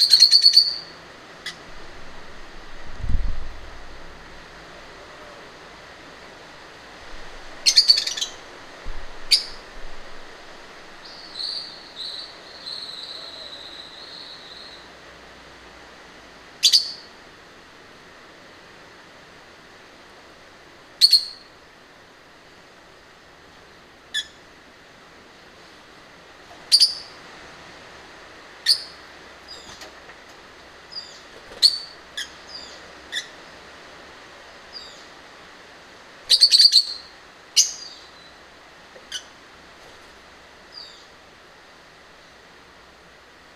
you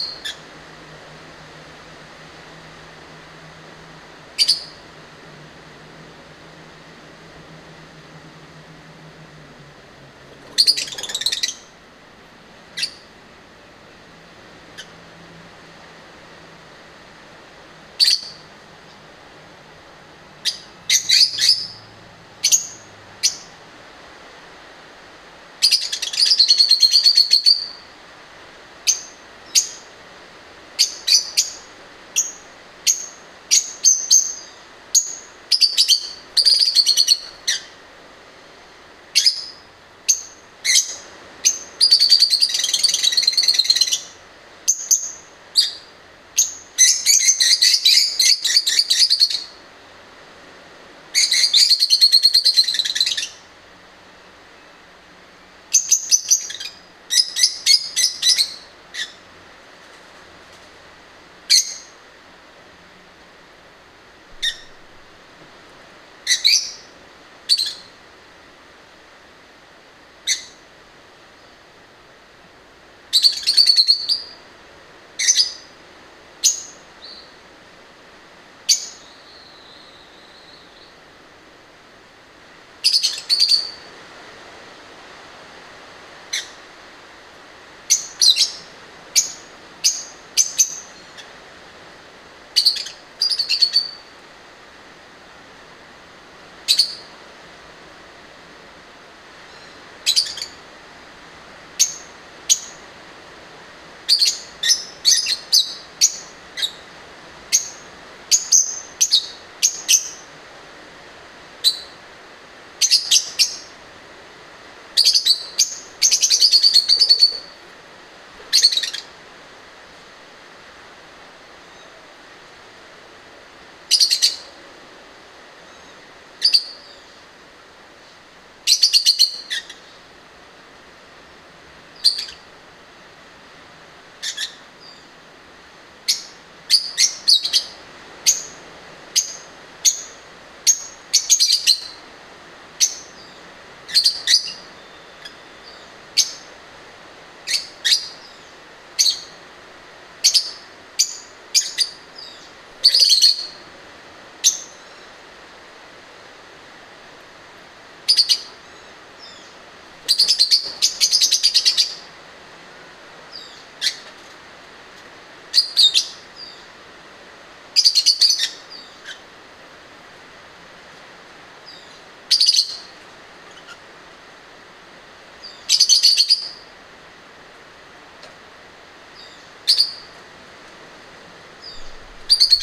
you you